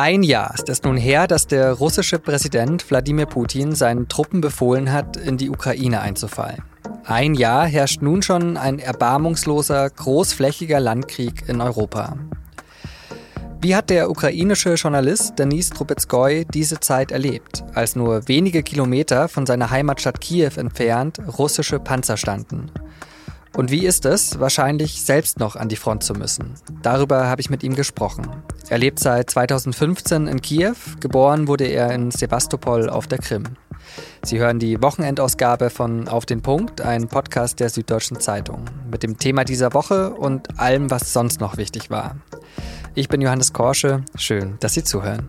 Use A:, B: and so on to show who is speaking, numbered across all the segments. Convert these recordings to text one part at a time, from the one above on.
A: Ein Jahr ist es nun her, dass der russische Präsident Wladimir Putin seinen Truppen befohlen hat, in die Ukraine einzufallen. Ein Jahr herrscht nun schon ein erbarmungsloser, großflächiger Landkrieg in Europa. Wie hat der ukrainische Journalist Denis Trubetskoy diese Zeit erlebt, als nur wenige Kilometer von seiner Heimatstadt Kiew entfernt russische Panzer standen? Und wie ist es, wahrscheinlich selbst noch an die Front zu müssen? Darüber habe ich mit ihm gesprochen. Er lebt seit 2015 in Kiew, geboren wurde er in Sevastopol auf der Krim. Sie hören die Wochenendausgabe von Auf den Punkt, ein Podcast der Süddeutschen Zeitung, mit dem Thema dieser Woche und allem, was sonst noch wichtig war. Ich bin Johannes Korsche. Schön, dass Sie zuhören.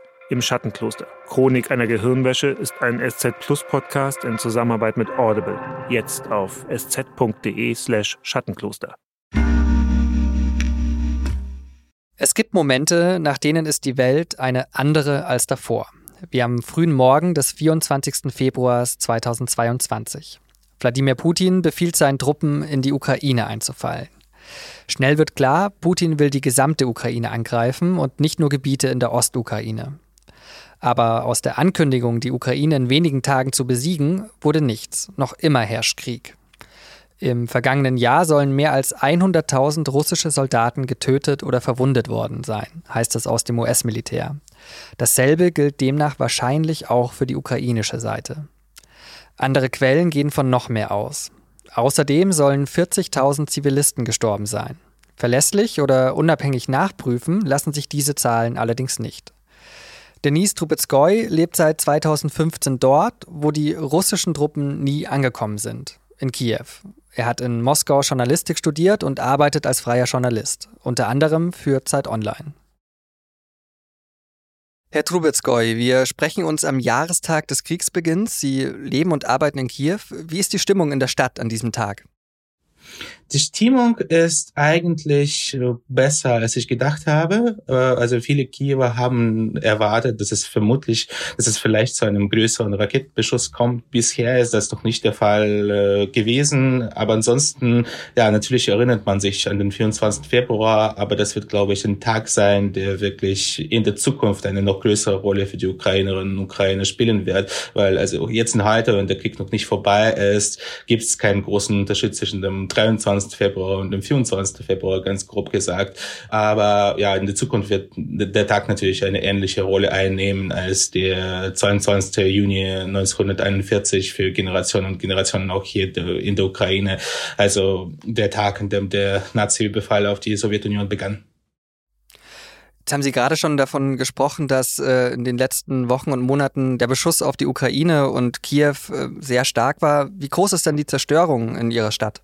B: Im Schattenkloster. Chronik einer Gehirnwäsche ist ein SZ Plus Podcast in Zusammenarbeit mit Audible. Jetzt auf sz.de/slash Schattenkloster.
A: Es gibt Momente, nach denen ist die Welt eine andere als davor. Wie am frühen Morgen des 24. Februars 2022. Wladimir Putin befiehlt seinen Truppen, in die Ukraine einzufallen. Schnell wird klar, Putin will die gesamte Ukraine angreifen und nicht nur Gebiete in der Ostukraine. Aber aus der Ankündigung, die Ukraine in wenigen Tagen zu besiegen, wurde nichts. Noch immer herrscht Krieg. Im vergangenen Jahr sollen mehr als 100.000 russische Soldaten getötet oder verwundet worden sein, heißt es aus dem US-Militär. Dasselbe gilt demnach wahrscheinlich auch für die ukrainische Seite. Andere Quellen gehen von noch mehr aus. Außerdem sollen 40.000 Zivilisten gestorben sein. Verlässlich oder unabhängig nachprüfen lassen sich diese Zahlen allerdings nicht. Denise Trubetskoy lebt seit 2015 dort, wo die russischen Truppen nie angekommen sind, in Kiew. Er hat in Moskau Journalistik studiert und arbeitet als freier Journalist, unter anderem für Zeit Online. Herr Trubetskoy, wir sprechen uns am Jahrestag des Kriegsbeginns. Sie leben und arbeiten in Kiew. Wie ist die Stimmung in der Stadt an diesem Tag?
C: Die Stimmung ist eigentlich besser, als ich gedacht habe. Äh, also viele Kiewer haben erwartet, dass es vermutlich, dass es vielleicht zu einem größeren Raketenbeschuss kommt. Bisher ist das noch nicht der Fall äh, gewesen. Aber ansonsten, ja, natürlich erinnert man sich an den 24. Februar. Aber das wird, glaube ich, ein Tag sein, der wirklich in der Zukunft eine noch größere Rolle für die Ukrainerinnen und Ukrainer spielen wird. Weil also jetzt und heute, wenn der Krieg noch nicht vorbei ist, gibt es keinen großen Unterschied zwischen dem 23 23. Februar und dem 24. Februar, ganz grob gesagt. Aber ja, in der Zukunft wird der Tag natürlich eine ähnliche Rolle einnehmen als der 22. Juni 1941 für Generationen und Generationen auch hier in der Ukraine. Also der Tag, in dem der Nazi-Überfall auf die Sowjetunion begann.
A: Jetzt haben Sie gerade schon davon gesprochen, dass äh, in den letzten Wochen und Monaten der Beschuss auf die Ukraine und Kiew äh, sehr stark war. Wie groß ist denn die Zerstörung in Ihrer Stadt?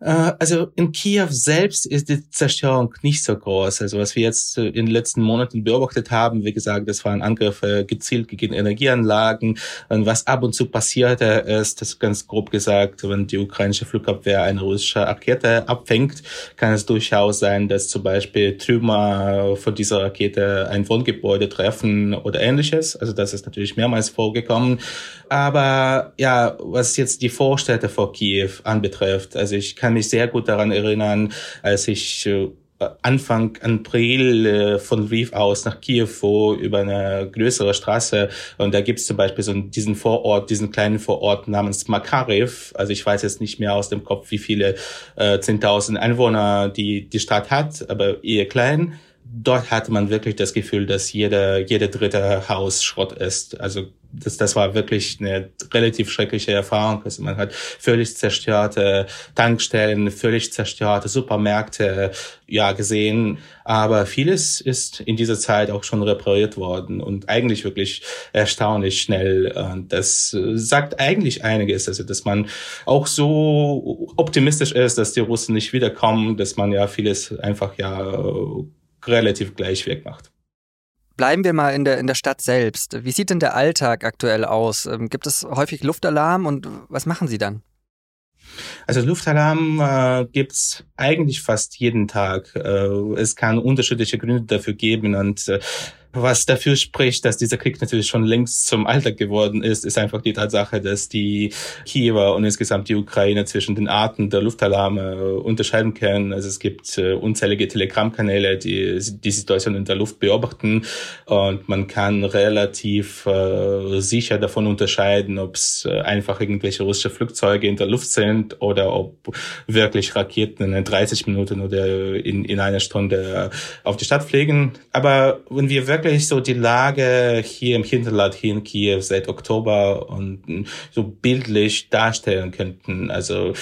C: also in Kiew selbst ist die Zerstörung nicht so groß. Also was wir jetzt äh, in den letzten Monaten beobachtet haben, wie gesagt, das waren Angriffe gezielt gegen Energieanlagen. Und was ab und zu passierte, ist, das ganz grob gesagt, wenn die ukrainische Flugabwehr eine russische Rakete abfängt, kann es durchaus sein, dass zum Beispiel Trümmer von dieser Rakete ein Wohngebäude treffen oder ähnliches. Also das ist natürlich mehrmals vorgekommen. Aber ja, was jetzt die Vorstädte vor Kiew anbetrifft, also ich kann mich sehr gut daran erinnern, als ich äh, Anfang April äh, von Lviv aus nach Kiew fuhr über eine größere Straße und da gibt es zum Beispiel so diesen Vorort, diesen kleinen Vorort namens Makarev. Also ich weiß jetzt nicht mehr aus dem Kopf, wie viele äh, 10.000 Einwohner die die Stadt hat, aber eher klein. Dort hatte man wirklich das Gefühl, dass jeder jeder dritte Haus Schrott ist. Also das, das war wirklich eine relativ schreckliche Erfahrung. Also man hat völlig zerstörte Tankstellen, völlig zerstörte Supermärkte ja gesehen. Aber vieles ist in dieser Zeit auch schon repariert worden und eigentlich wirklich erstaunlich schnell. Das sagt eigentlich einiges, also dass man auch so optimistisch ist, dass die Russen nicht wiederkommen, dass man ja vieles einfach ja relativ gleich wegmacht.
A: Bleiben wir mal in der, in der Stadt selbst. Wie sieht denn der Alltag aktuell aus? Ähm, gibt es häufig Luftalarm und was machen Sie dann?
C: Also Luftalarm äh, gibt's eigentlich fast jeden Tag. Äh, es kann unterschiedliche Gründe dafür geben und äh, was dafür spricht, dass dieser Krieg natürlich schon längst zum Alltag geworden ist, ist einfach die Tatsache, dass die Kiewer und insgesamt die Ukraine zwischen den Arten der Luftalarme unterscheiden können. Also es gibt äh, unzählige Telegram-Kanäle, die die Situation in der Luft beobachten und man kann relativ äh, sicher davon unterscheiden, ob es äh, einfach irgendwelche russische Flugzeuge in der Luft sind oder ob wirklich Raketen in 30 Minuten oder in, in einer Stunde auf die Stadt fliegen. Aber wenn wir wirklich so die Lage hier im Hinterland in Kiew seit Oktober und so bildlich darstellen könnten. Also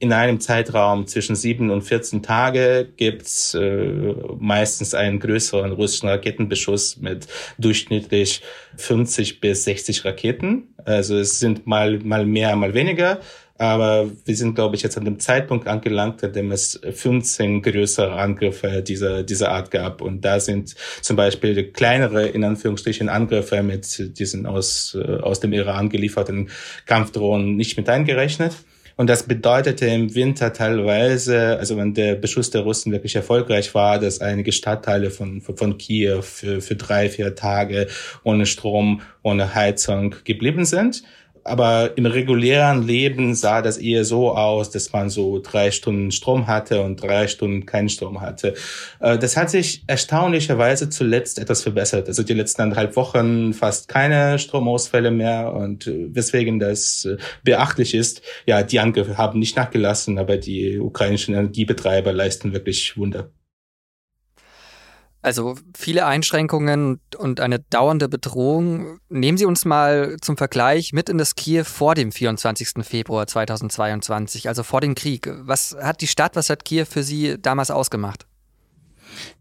C: in einem Zeitraum zwischen sieben und 14 Tage gibt's äh, meistens einen größeren russischen Raketenbeschuss mit durchschnittlich 50 bis 60 Raketen. Also es sind mal, mal mehr, mal weniger. Aber wir sind, glaube ich, jetzt an dem Zeitpunkt angelangt, an dem es 15 größere Angriffe dieser, dieser Art gab. Und da sind zum Beispiel kleinere, in Anführungsstrichen, Angriffe mit diesen aus, äh, aus dem Iran gelieferten Kampfdrohnen nicht mit eingerechnet. Und das bedeutete im Winter teilweise, also wenn der Beschuss der Russen wirklich erfolgreich war, dass einige Stadtteile von, von, Kiew für, für drei, vier Tage ohne Strom, ohne Heizung geblieben sind. Aber im regulären Leben sah das eher so aus, dass man so drei Stunden Strom hatte und drei Stunden keinen Strom hatte. Äh, das hat sich erstaunlicherweise zuletzt etwas verbessert. Also die letzten anderthalb Wochen fast keine Stromausfälle mehr und äh, weswegen das äh, beachtlich ist. Ja, die Angriffe haben nicht nachgelassen, aber die ukrainischen Energiebetreiber leisten wirklich Wunder.
A: Also viele Einschränkungen und eine dauernde Bedrohung. Nehmen Sie uns mal zum Vergleich mit in das Kiew vor dem 24. Februar 2022, also vor dem Krieg. Was hat die Stadt, was hat Kiew für Sie damals ausgemacht?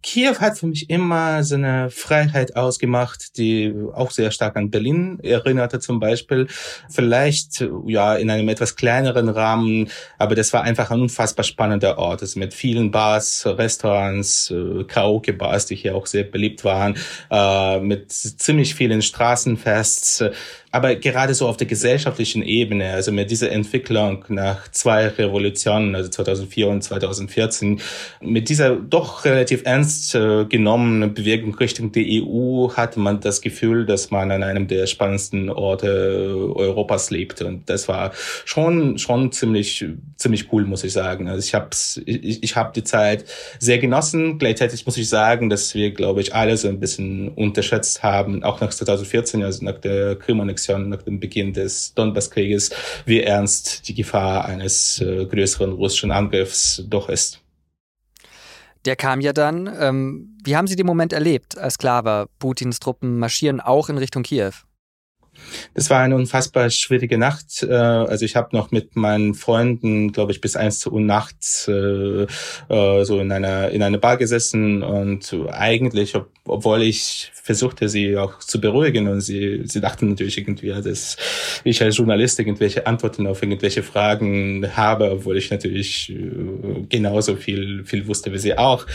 C: Kiew hat für mich immer so eine Freiheit ausgemacht, die auch sehr stark an Berlin erinnerte zum Beispiel. Vielleicht ja in einem etwas kleineren Rahmen, aber das war einfach ein unfassbar spannender Ort. Also mit vielen Bars, Restaurants, äh, Karaoke-Bars, die hier auch sehr beliebt waren, äh, mit ziemlich vielen Straßenfests. Aber gerade so auf der gesellschaftlichen Ebene, also mit dieser Entwicklung nach zwei Revolutionen, also 2004 und 2014, mit dieser doch relativ ernst äh, genommenen Bewegung Richtung die EU hatte man das Gefühl, dass man an einem der spannendsten Orte Europas lebt. Und das war schon, schon ziemlich, ziemlich cool, muss ich sagen. Also ich habe ich, ich hab die Zeit sehr genossen. Gleichzeitig muss ich sagen, dass wir, glaube ich, alle so ein bisschen unterschätzt haben, auch nach 2014, also nach der Krim Annexion nach dem Beginn des Donbasskrieges, wie ernst die Gefahr eines äh, größeren russischen Angriffs doch ist.
A: Der kam ja dann. Ähm, wie haben Sie den Moment erlebt, als klar war, Putins Truppen marschieren auch in Richtung Kiew?
C: Das war eine unfassbar schwierige Nacht. Äh, also ich habe noch mit meinen Freunden, glaube ich, bis eins Uhr nachts äh, äh, so in einer in einer Bar gesessen und eigentlich, obwohl ich versuchte sie auch zu beruhigen und sie, sie dachten natürlich irgendwie, dass ich als Journalist irgendwelche Antworten auf irgendwelche Fragen habe, obwohl ich natürlich äh, genauso viel, viel wusste wie sie auch.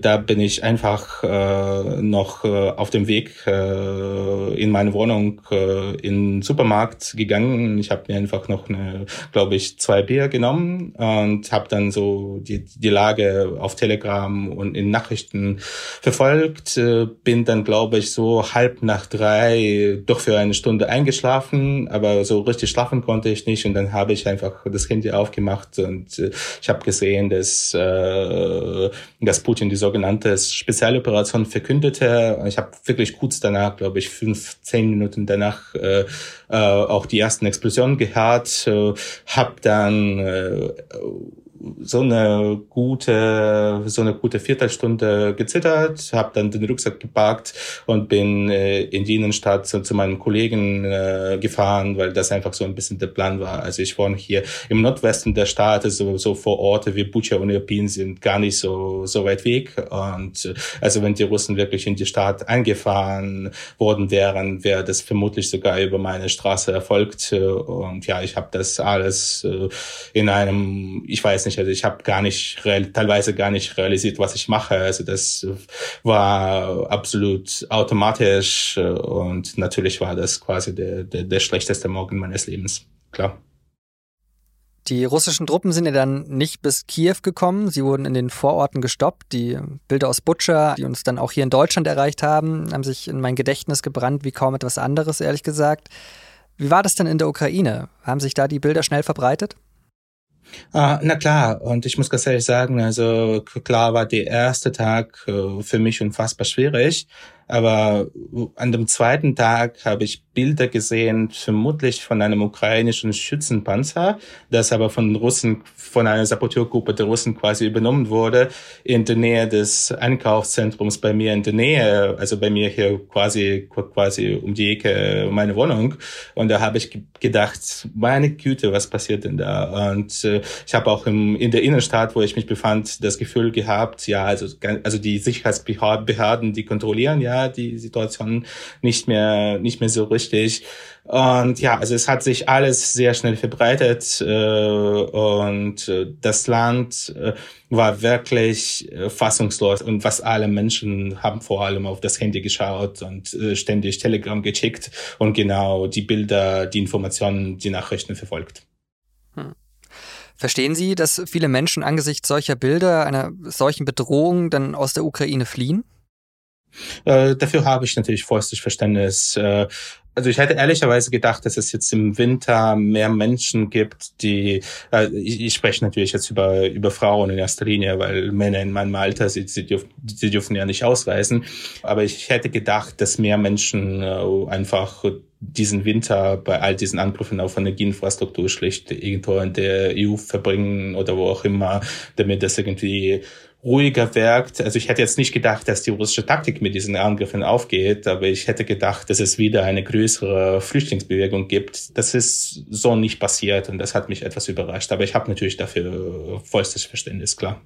C: Da bin ich einfach äh, noch äh, auf dem Weg äh, in meine Wohnung äh, in den Supermarkt gegangen. Ich habe mir einfach noch eine, glaube ich, zwei Bier genommen und habe dann so die, die Lage auf Telegram und in Nachrichten verfolgt. Äh, bin dann, glaube ich, so halb nach drei doch für eine Stunde eingeschlafen, aber so richtig schlafen konnte ich nicht und dann habe ich einfach das Handy aufgemacht und äh, ich habe gesehen, dass, äh, dass Putin die sogenannte Spezialoperation verkündete. Ich habe wirklich kurz danach, glaube ich, fünf, zehn Minuten danach äh, äh, auch die ersten Explosionen gehört, äh, habe dann äh, so eine gute, so eine gute Viertelstunde gezittert, habe dann den Rucksack gepackt und bin äh, in die Innenstadt zu, zu meinem Kollegen äh, gefahren, weil das einfach so ein bisschen der Plan war. Also ich wohne hier im Nordwesten der Stadt, also so vor Orte wie Bucha und Irpin sind gar nicht so so weit weg. Und äh, also wenn die Russen wirklich in die Stadt eingefahren worden wären, wäre das vermutlich sogar über meine Straße erfolgt. Und ja, ich habe das alles äh, in einem, ich weiß nicht nicht. Also ich habe gar nicht teilweise gar nicht realisiert, was ich mache. Also das war absolut automatisch äh, und natürlich war das quasi der, der, der schlechteste Morgen meines Lebens. Klar.
A: Die russischen Truppen sind ja dann nicht bis Kiew gekommen. Sie wurden in den Vororten gestoppt. Die Bilder aus Butscha, die uns dann auch hier in Deutschland erreicht haben, haben sich in mein Gedächtnis gebrannt wie kaum etwas anderes, ehrlich gesagt. Wie war das denn in der Ukraine? Haben sich da die Bilder schnell verbreitet?
C: Ah, na klar, und ich muss ganz ehrlich sagen, also klar war der erste Tag äh, für mich unfassbar schwierig, aber an dem zweiten Tag habe ich Bilder gesehen, vermutlich von einem ukrainischen Schützenpanzer, das aber von Russen, von einer Saboteurgruppe der Russen quasi übernommen wurde, in der Nähe des Einkaufszentrums bei mir in der Nähe, also bei mir hier quasi, quasi um die Ecke meine Wohnung. Und da habe ich gedacht, meine Güte, was passiert denn da? Und äh, ich habe auch im, in der Innenstadt, wo ich mich befand, das Gefühl gehabt, ja, also, also die Sicherheitsbehörden, die kontrollieren ja die Situation nicht mehr, nicht mehr so richtig. Und ja, also es hat sich alles sehr schnell verbreitet äh, und äh, das Land äh, war wirklich äh, fassungslos und was alle Menschen haben vor allem auf das Handy geschaut und äh, ständig Telegram gecheckt und genau die Bilder, die Informationen, die Nachrichten verfolgt. Hm.
A: Verstehen Sie, dass viele Menschen angesichts solcher Bilder, einer solchen Bedrohung dann aus der Ukraine fliehen?
C: Äh, dafür habe ich natürlich vollstes Verständnis. Äh, also ich hätte ehrlicherweise gedacht, dass es jetzt im Winter mehr Menschen gibt, die, äh, ich, ich spreche natürlich jetzt über, über Frauen in erster Linie, weil Männer in meinem Alter, sie, sie, dürfen, sie dürfen ja nicht ausreisen. Aber ich hätte gedacht, dass mehr Menschen äh, einfach diesen Winter bei all diesen Angriffen auf Energieinfrastruktur schlicht irgendwo in der EU verbringen oder wo auch immer, damit das irgendwie ruhiger wirkt. Also ich hätte jetzt nicht gedacht, dass die russische Taktik mit diesen Angriffen aufgeht, aber ich hätte gedacht, dass es wieder eine größere Flüchtlingsbewegung gibt. Das ist so nicht passiert und das hat mich etwas überrascht. Aber ich habe natürlich dafür vollstes Verständnis, klar.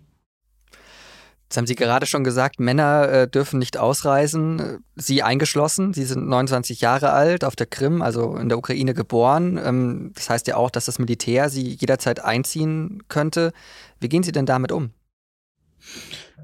A: Das haben Sie gerade schon gesagt, Männer äh, dürfen nicht ausreisen, Sie eingeschlossen. Sie sind 29 Jahre alt, auf der Krim, also in der Ukraine geboren. Ähm, das heißt ja auch, dass das Militär Sie jederzeit einziehen könnte. Wie gehen Sie denn damit um?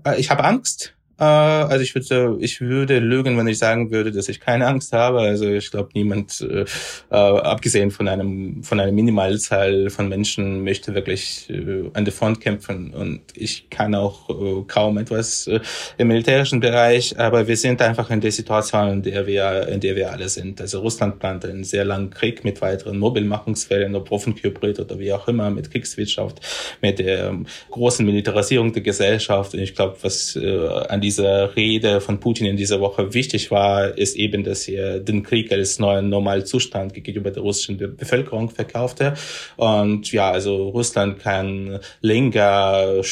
C: Äh, ich habe Angst. Äh, also ich würde, ich würde lügen, wenn ich sagen würde, dass ich keine Angst habe. Also ich glaube, niemand, äh, äh, abgesehen von einem von einer Minimalzahl von Menschen, möchte wirklich äh, an der Front kämpfen. Und ich kann auch äh, kaum etwas äh, im militärischen Bereich. Aber wir sind einfach in der Situation, in der wir, in der wir alle sind. Also Russland plant einen sehr langen Krieg mit weiteren Mobilmachungsfällen, ob Waffenkybrid oder wie auch immer, mit Kriegswirtschaft, mit der ähm, großen Militarisierung der Gesellschaft. Und ich glaube, was äh, an dieser Rede von Putin in dieser Woche wichtig war, ist eben, dass er den Krieg als neuen Normalzustand gegenüber der russischen Bevölkerung verkaufte. Und ja, also Russland kann länger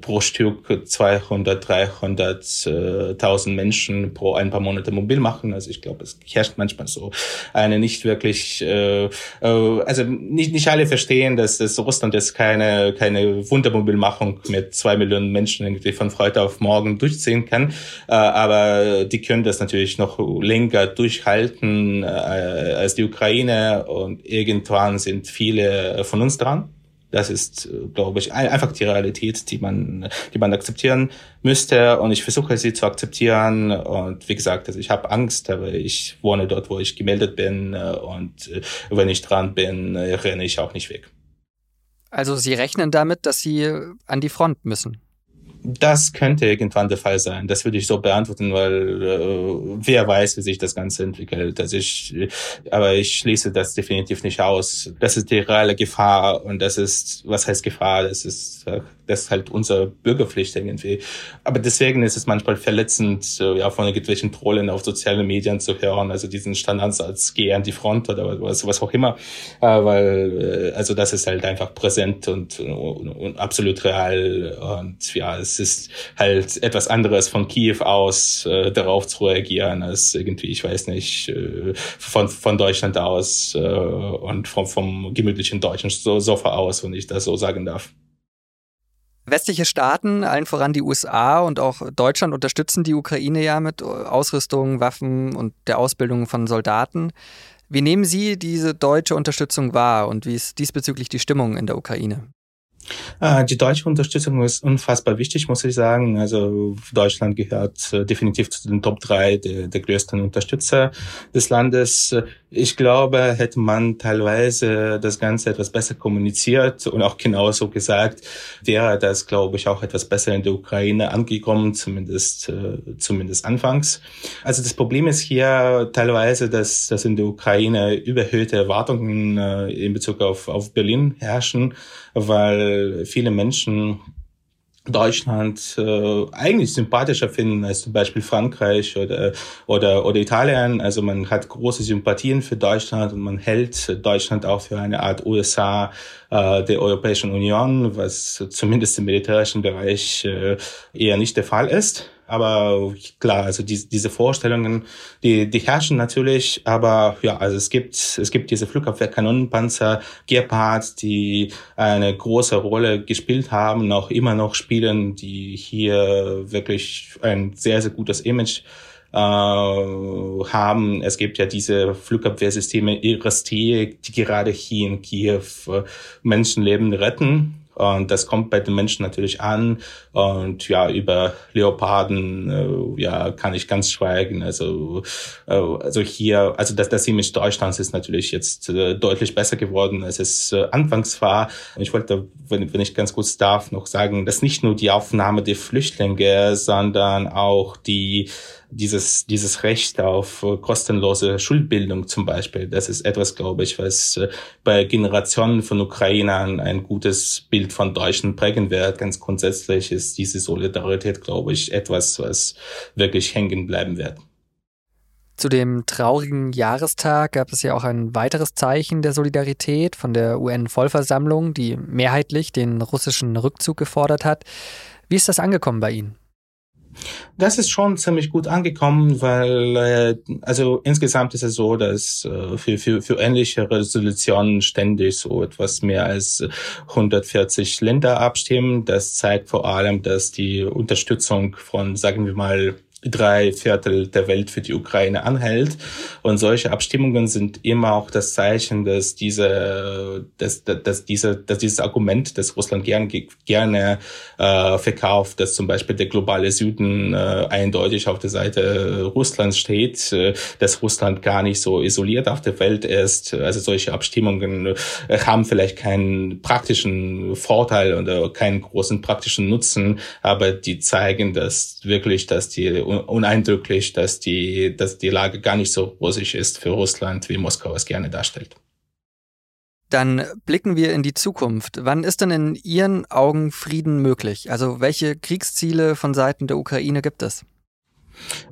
C: pro Stück 200, 300.000 Menschen pro ein paar Monate mobil machen. Also ich glaube, es herrscht manchmal so eine nicht wirklich, äh, äh, also nicht, nicht alle verstehen, dass, dass Russland jetzt keine, keine Wundermobilmachung mit zwei Millionen Menschen irgendwie von heute auf morgen durch durchziehen kann. Äh, aber die können das natürlich noch länger durchhalten äh, als die Ukraine und irgendwann sind viele von uns dran. Das ist, glaube ich, einfach die Realität, die man, die man akzeptieren müsste. Und ich versuche sie zu akzeptieren. Und wie gesagt, also ich habe Angst, aber ich wohne dort, wo ich gemeldet bin. Und wenn ich dran bin, renne ich auch nicht weg.
A: Also Sie rechnen damit, dass Sie an die Front müssen?
C: Das könnte irgendwann der Fall sein. Das würde ich so beantworten, weil äh, wer weiß, wie sich das Ganze entwickelt. Also ich, aber ich schließe das definitiv nicht aus. Das ist die reale Gefahr und das ist, was heißt Gefahr? Das ist das ist halt unsere Bürgerpflicht irgendwie. Aber deswegen ist es manchmal verletzend, ja, von irgendwelchen Trollen auf sozialen Medien zu hören, also diesen Standardsatz, geh an die Front oder was, was auch immer, äh, weil, äh, also das ist halt einfach präsent und, und, und absolut real und ja, es ist halt etwas anderes von Kiew aus äh, darauf zu reagieren, als irgendwie, ich weiß nicht, äh, von, von Deutschland aus äh, und vom, vom gemütlichen deutschen Sofa aus, wenn ich das so sagen darf.
A: Westliche Staaten, allen voran die USA und auch Deutschland unterstützen die Ukraine ja mit Ausrüstung, Waffen und der Ausbildung von Soldaten. Wie nehmen Sie diese deutsche Unterstützung wahr und wie ist diesbezüglich die Stimmung in der Ukraine?
C: Äh, die deutsche Unterstützung ist unfassbar wichtig, muss ich sagen. Also Deutschland gehört äh, definitiv zu den Top 3 der, der größten Unterstützer des Landes. Ich glaube, hätte man teilweise das Ganze etwas besser kommuniziert und auch genauso gesagt, wäre das, glaube ich, auch etwas besser in der Ukraine angekommen, zumindest, äh, zumindest anfangs. Also das Problem ist hier teilweise, dass, dass in der Ukraine überhöhte Erwartungen in Bezug auf, auf Berlin herrschen, weil viele Menschen Deutschland äh, eigentlich sympathischer finden als zum Beispiel Frankreich oder, oder, oder Italien. Also man hat große Sympathien für Deutschland und man hält Deutschland auch für eine Art USA äh, der Europäischen Union, was zumindest im militärischen Bereich äh, eher nicht der Fall ist. Aber klar, also die, diese Vorstellungen, die, die herrschen natürlich, aber ja, also es gibt, es gibt diese Flugabwehrkanonenpanzer, Gepard, die eine große Rolle gespielt haben, auch immer noch spielen, die hier wirklich ein sehr, sehr gutes Image äh, haben. Es gibt ja diese Flugabwehrsysteme IRST, die gerade hier in Kiew äh, Menschenleben retten. Und das kommt bei den Menschen natürlich an. Und ja, über Leoparden, äh, ja, kann ich ganz schweigen. Also, äh, also hier, also das, das Image Deutschlands ist natürlich jetzt äh, deutlich besser geworden, als es anfangs war. Ich wollte, wenn, wenn ich ganz kurz darf, noch sagen, dass nicht nur die Aufnahme der Flüchtlinge, sondern auch die dieses, dieses Recht auf äh, kostenlose Schulbildung zum Beispiel, das ist etwas, glaube ich, was äh, bei Generationen von Ukrainern ein gutes Bild von Deutschen prägen wird. Ganz grundsätzlich ist diese Solidarität, glaube ich, etwas, was wirklich hängen bleiben wird.
A: Zu dem traurigen Jahrestag gab es ja auch ein weiteres Zeichen der Solidarität von der UN-Vollversammlung, die mehrheitlich den russischen Rückzug gefordert hat. Wie ist das angekommen bei Ihnen?
C: Das ist schon ziemlich gut angekommen, weil äh, also insgesamt ist es so, dass äh, für, für, für ähnliche Resolutionen ständig so etwas mehr als 140 Länder abstimmen. Das zeigt vor allem, dass die Unterstützung von, sagen wir mal, drei Viertel der Welt für die Ukraine anhält. Und solche Abstimmungen sind immer auch das Zeichen, dass diese, dass, dass diese, dass dieses Argument, das Russland gern, gerne äh, verkauft, dass zum Beispiel der globale Süden äh, eindeutig auf der Seite Russlands steht, äh, dass Russland gar nicht so isoliert auf der Welt ist. Also solche Abstimmungen äh, haben vielleicht keinen praktischen Vorteil oder keinen großen praktischen Nutzen, aber die zeigen, dass wirklich, dass die uneindrücklich, dass die, dass die Lage gar nicht so rosig ist für Russland, wie Moskau es gerne darstellt.
A: Dann blicken wir in die Zukunft. Wann ist denn in Ihren Augen Frieden möglich? Also welche Kriegsziele von Seiten der Ukraine gibt es?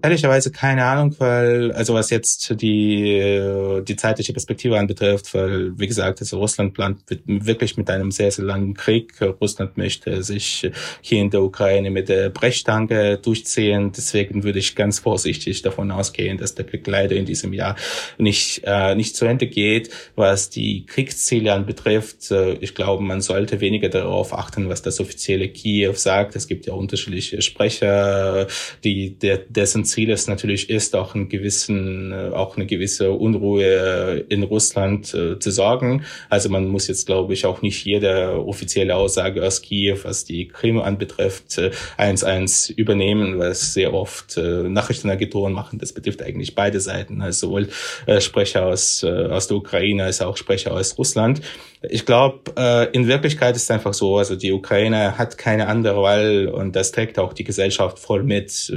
C: Ehrlicherweise keine Ahnung, weil, also was jetzt die, die zeitliche Perspektive anbetrifft, weil, wie gesagt, also Russland plant wirklich mit einem sehr, sehr langen Krieg. Russland möchte sich hier in der Ukraine mit der Brechstange durchziehen. Deswegen würde ich ganz vorsichtig davon ausgehen, dass der Krieg leider in diesem Jahr nicht, äh, nicht zu Ende geht. Was die Kriegsziele anbetrifft, äh, ich glaube, man sollte weniger darauf achten, was das offizielle Kiew sagt. Es gibt ja unterschiedliche Sprecher, die, der, dessen Ziel es natürlich ist, auch einen gewissen, äh, auch eine gewisse Unruhe in Russland äh, zu sorgen. Also man muss jetzt, glaube ich, auch nicht jede offizielle Aussage aus Kiew, was die Krim anbetrifft, äh, eins eins übernehmen, was sehr oft äh, Nachrichtenagenturen machen. Das betrifft eigentlich beide Seiten, also sowohl äh, Sprecher aus, äh, aus der Ukraine als auch Sprecher aus Russland. Ich glaube, äh, in Wirklichkeit ist es einfach so, also die Ukraine hat keine andere Wahl und das trägt auch die Gesellschaft voll mit, äh,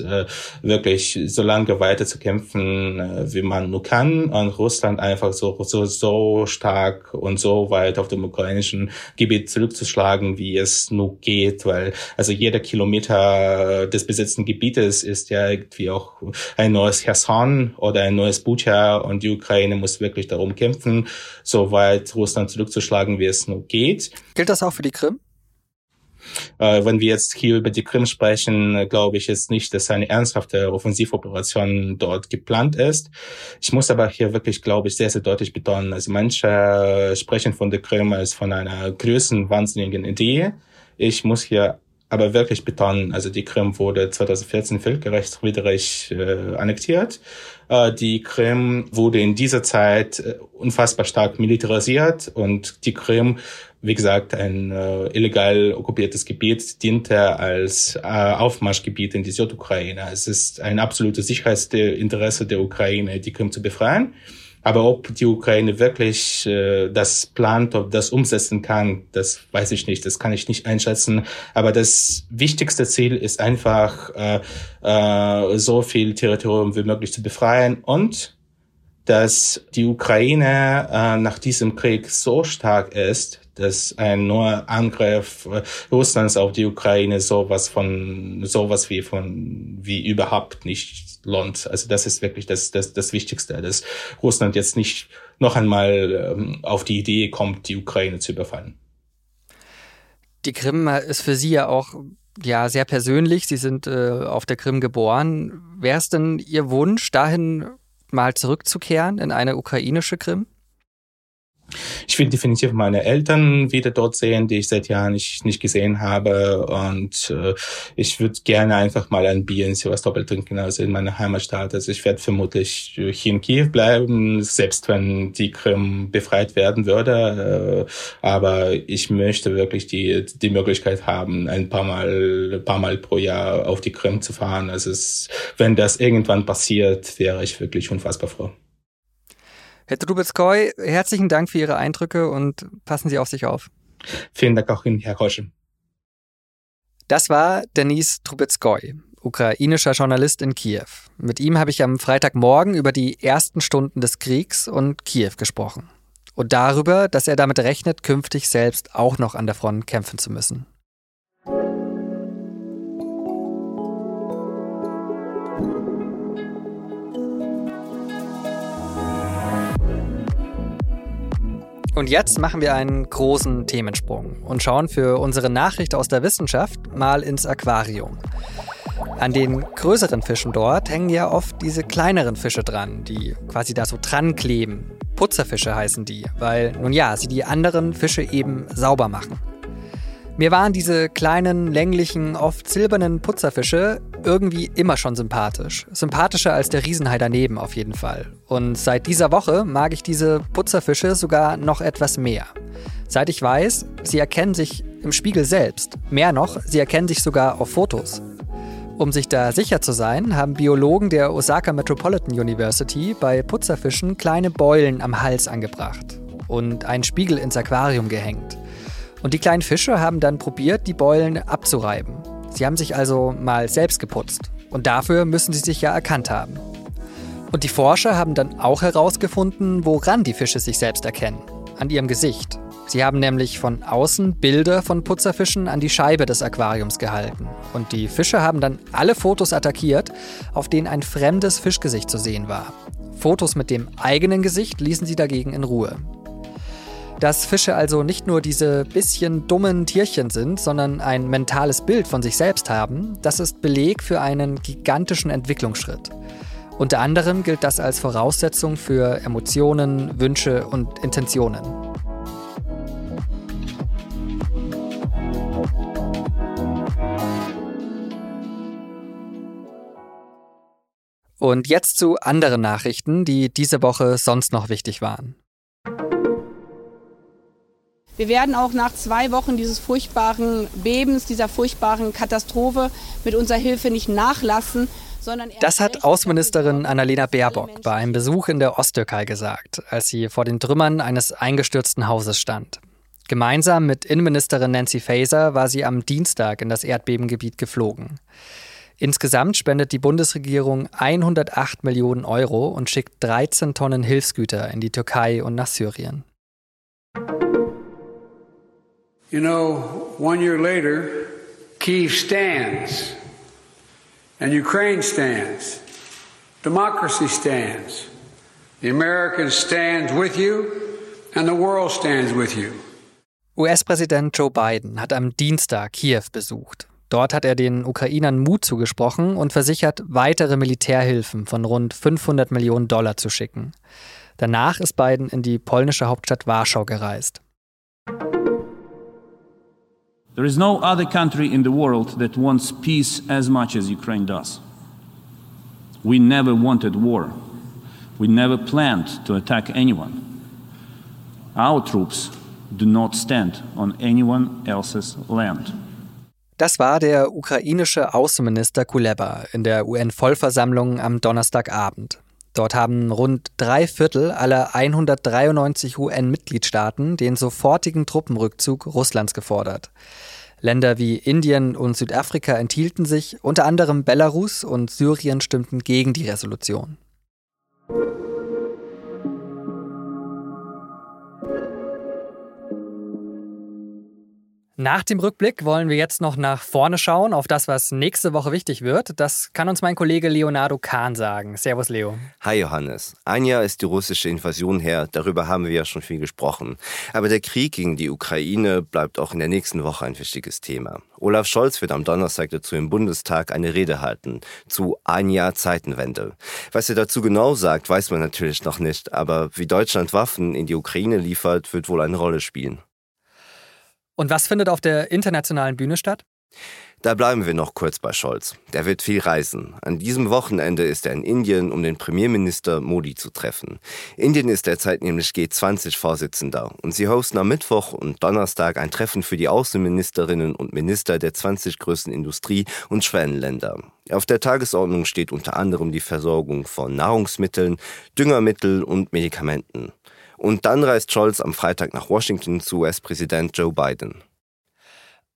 C: äh, wirklich so lange weiter zu kämpfen, äh, wie man nur kann und Russland einfach so, so, so stark und so weit auf dem ukrainischen Gebiet zurückzuschlagen, wie es nur geht, weil also jeder Kilometer des besetzten Gebietes ist ja irgendwie auch ein neues Cherson oder ein neues Bucha und die Ukraine muss wirklich darum kämpfen, so weit Russland zurückzuschlagen, wie es nur geht.
A: Gilt das auch für die Krim?
C: Äh, wenn wir jetzt hier über die Krim sprechen, glaube ich jetzt nicht, dass eine ernsthafte Offensivoperation dort geplant ist. Ich muss aber hier wirklich, glaube ich, sehr, sehr deutlich betonen, also manche sprechen von der Krim als von einer größenwahnsinnigen Idee. Ich muss hier aber wirklich betonen, also die Krim wurde 2014 völkerrechtswidrig äh, annektiert. Äh, die Krim wurde in dieser Zeit äh, unfassbar stark militarisiert und die Krim wie gesagt, ein äh, illegal okkupiertes Gebiet diente als äh, Aufmarschgebiet in die Südukraine. Es ist ein absolutes Sicherheitsinteresse der Ukraine, die Krim zu befreien. Aber ob die Ukraine wirklich äh, das plant, ob das umsetzen kann, das weiß ich nicht, das kann ich nicht einschätzen. Aber das wichtigste Ziel ist einfach, äh, äh, so viel Territorium wie möglich zu befreien und dass die Ukraine äh, nach diesem Krieg so stark ist, dass ein neuer Angriff Russlands auf die Ukraine sowas von sowas wie von wie überhaupt nicht lohnt. Also das ist wirklich das das das Wichtigste, dass Russland jetzt nicht noch einmal ähm, auf die Idee kommt, die Ukraine zu überfallen.
A: Die Krim ist für Sie ja auch ja sehr persönlich. Sie sind äh, auf der Krim geboren. Wäre es denn Ihr Wunsch, dahin mal zurückzukehren in eine ukrainische Krim?
C: Ich will definitiv meine Eltern wieder dort sehen, die ich seit Jahren nicht, nicht gesehen habe. Und äh, ich würde gerne einfach mal ein Bier in Sevastopol trinken, also in meiner Heimatstadt. Also ich werde vermutlich hier in Kiew bleiben, selbst wenn die Krim befreit werden würde. Äh, aber ich möchte wirklich die, die Möglichkeit haben, ein paar Mal, paar Mal pro Jahr auf die Krim zu fahren. Also es, wenn das irgendwann passiert, wäre ich wirklich unfassbar froh.
A: Herr Trubetskoy, herzlichen Dank für Ihre Eindrücke und passen Sie auf sich auf.
C: Vielen Dank auch Ihnen, Herr Rosche.
A: Das war Denis Trubetskoy, ukrainischer Journalist in Kiew. Mit ihm habe ich am Freitagmorgen über die ersten Stunden des Kriegs und Kiew gesprochen. Und darüber, dass er damit rechnet, künftig selbst auch noch an der Front kämpfen zu müssen. Und jetzt machen wir einen großen Themensprung und schauen für unsere Nachricht aus der Wissenschaft mal ins Aquarium. An den größeren Fischen dort hängen ja oft diese kleineren Fische dran, die quasi da so dran kleben. Putzerfische heißen die, weil, nun ja, sie die anderen Fische eben sauber machen. Mir waren diese kleinen, länglichen, oft silbernen Putzerfische irgendwie immer schon sympathisch. Sympathischer als der Riesenhai daneben auf jeden Fall. Und seit dieser Woche mag ich diese Putzerfische sogar noch etwas mehr. Seit ich weiß, sie erkennen sich im Spiegel selbst. Mehr noch, sie erkennen sich sogar auf Fotos. Um sich da sicher zu sein, haben Biologen der Osaka Metropolitan University bei Putzerfischen kleine Beulen am Hals angebracht und einen Spiegel ins Aquarium gehängt. Und die kleinen Fische haben dann probiert, die Beulen abzureiben. Sie haben sich also mal selbst geputzt. Und dafür müssen sie sich ja erkannt haben. Und die Forscher haben dann auch herausgefunden, woran die Fische sich selbst erkennen. An ihrem Gesicht. Sie haben nämlich von außen Bilder von Putzerfischen an die Scheibe des Aquariums gehalten. Und die Fische haben dann alle Fotos attackiert, auf denen ein fremdes Fischgesicht zu sehen war. Fotos mit dem eigenen Gesicht ließen sie dagegen in Ruhe. Dass Fische also nicht nur diese bisschen dummen Tierchen sind, sondern ein mentales Bild von sich selbst haben, das ist Beleg für einen gigantischen Entwicklungsschritt. Unter anderem gilt das als Voraussetzung für Emotionen, Wünsche und Intentionen. Und jetzt zu anderen Nachrichten, die diese Woche sonst noch wichtig waren.
D: Wir werden auch nach zwei Wochen dieses furchtbaren Bebens, dieser furchtbaren Katastrophe mit unserer Hilfe nicht nachlassen.
A: Das hat Außenministerin Annalena Baerbock bei einem Besuch in der Osttürkei gesagt, als sie vor den Trümmern eines eingestürzten Hauses stand. Gemeinsam mit Innenministerin Nancy Faeser war sie am Dienstag in das Erdbebengebiet geflogen. Insgesamt spendet die Bundesregierung 108 Millionen Euro und schickt 13 Tonnen Hilfsgüter in die Türkei und nach Syrien.
E: You know, one year later, Kiev stands, and Ukraine stands, democracy stands, the Americans stand with you, and the world stands with you.
A: US-Präsident Joe Biden hat am Dienstag Kiew besucht. Dort hat er den Ukrainern Mut zugesprochen und versichert, weitere Militärhilfen von rund 500 Millionen Dollar zu schicken. Danach ist Biden in die polnische Hauptstadt Warschau gereist.
F: There is no other country in the world that wants peace as much as Ukraine does. We never wanted war. We never planned to attack anyone. Our troops do not stand on anyone else's land.
A: Das war der ukrainische Außenminister Kuleba in der UN-Vollversammlung am Donnerstagabend. Dort haben rund drei Viertel aller 193 UN-Mitgliedstaaten den sofortigen Truppenrückzug Russlands gefordert. Länder wie Indien und Südafrika enthielten sich, unter anderem Belarus und Syrien stimmten gegen die Resolution. Nach dem Rückblick wollen wir jetzt noch nach vorne schauen, auf das, was nächste Woche wichtig wird. Das kann uns mein Kollege Leonardo Kahn sagen. Servus, Leo.
G: Hi, Johannes. Ein Jahr ist die russische Invasion her. Darüber haben wir ja schon viel gesprochen. Aber der Krieg gegen die Ukraine bleibt auch in der nächsten Woche ein wichtiges Thema. Olaf Scholz wird am Donnerstag dazu im Bundestag eine Rede halten zu ein Jahr Zeitenwende. Was er dazu genau sagt, weiß man natürlich noch nicht. Aber wie Deutschland Waffen in die Ukraine liefert, wird wohl eine Rolle spielen.
A: Und was findet auf der internationalen Bühne statt?
G: Da bleiben wir noch kurz bei Scholz. Der wird viel reisen. An diesem Wochenende ist er in Indien, um den Premierminister Modi zu treffen. Indien ist derzeit nämlich G20-Vorsitzender und sie hosten am Mittwoch und Donnerstag ein Treffen für die Außenministerinnen und Minister der 20 größten Industrie- und Schwellenländer. Auf der Tagesordnung steht unter anderem die Versorgung von Nahrungsmitteln, Düngermittel und Medikamenten. Und dann reist Scholz am Freitag nach Washington zu US-Präsident Joe Biden.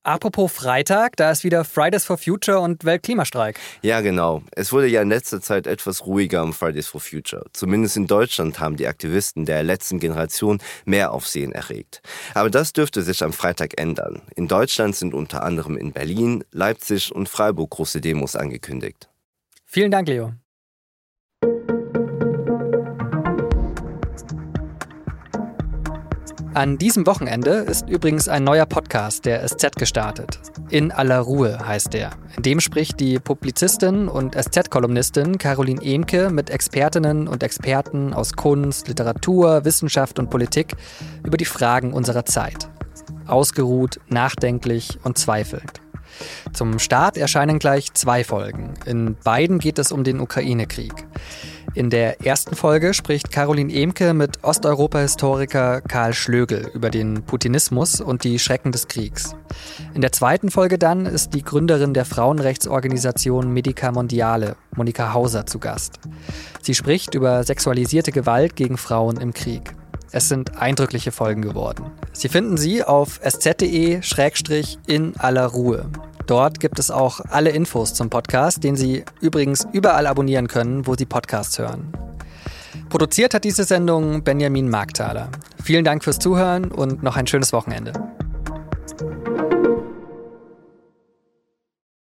A: Apropos Freitag, da ist wieder Fridays for Future und Weltklimastreik.
G: Ja, genau. Es wurde ja in letzter Zeit etwas ruhiger am Fridays for Future. Zumindest in Deutschland haben die Aktivisten der letzten Generation mehr Aufsehen erregt. Aber das dürfte sich am Freitag ändern. In Deutschland sind unter anderem in Berlin, Leipzig und Freiburg große Demos angekündigt.
A: Vielen Dank, Leo. An diesem Wochenende ist übrigens ein neuer Podcast der SZ gestartet. In aller Ruhe heißt der. In dem spricht die Publizistin und SZ-Kolumnistin Caroline Emke mit Expertinnen und Experten aus Kunst, Literatur, Wissenschaft und Politik über die Fragen unserer Zeit. Ausgeruht, nachdenklich und zweifelnd. Zum Start erscheinen gleich zwei Folgen. In beiden geht es um den Ukraine-Krieg. In der ersten Folge spricht Caroline Emke mit Osteuropa-Historiker Karl Schlögel über den Putinismus und die Schrecken des Kriegs. In der zweiten Folge dann ist die Gründerin der Frauenrechtsorganisation Medica Mondiale, Monika Hauser, zu Gast. Sie spricht über sexualisierte Gewalt gegen Frauen im Krieg. Es sind eindrückliche Folgen geworden. Sie finden sie auf sz.de-in aller Ruhe. Dort gibt es auch alle Infos zum Podcast, den Sie übrigens überall abonnieren können, wo Sie Podcasts hören. Produziert hat diese Sendung Benjamin Markthaler. Vielen Dank fürs Zuhören und noch ein schönes Wochenende.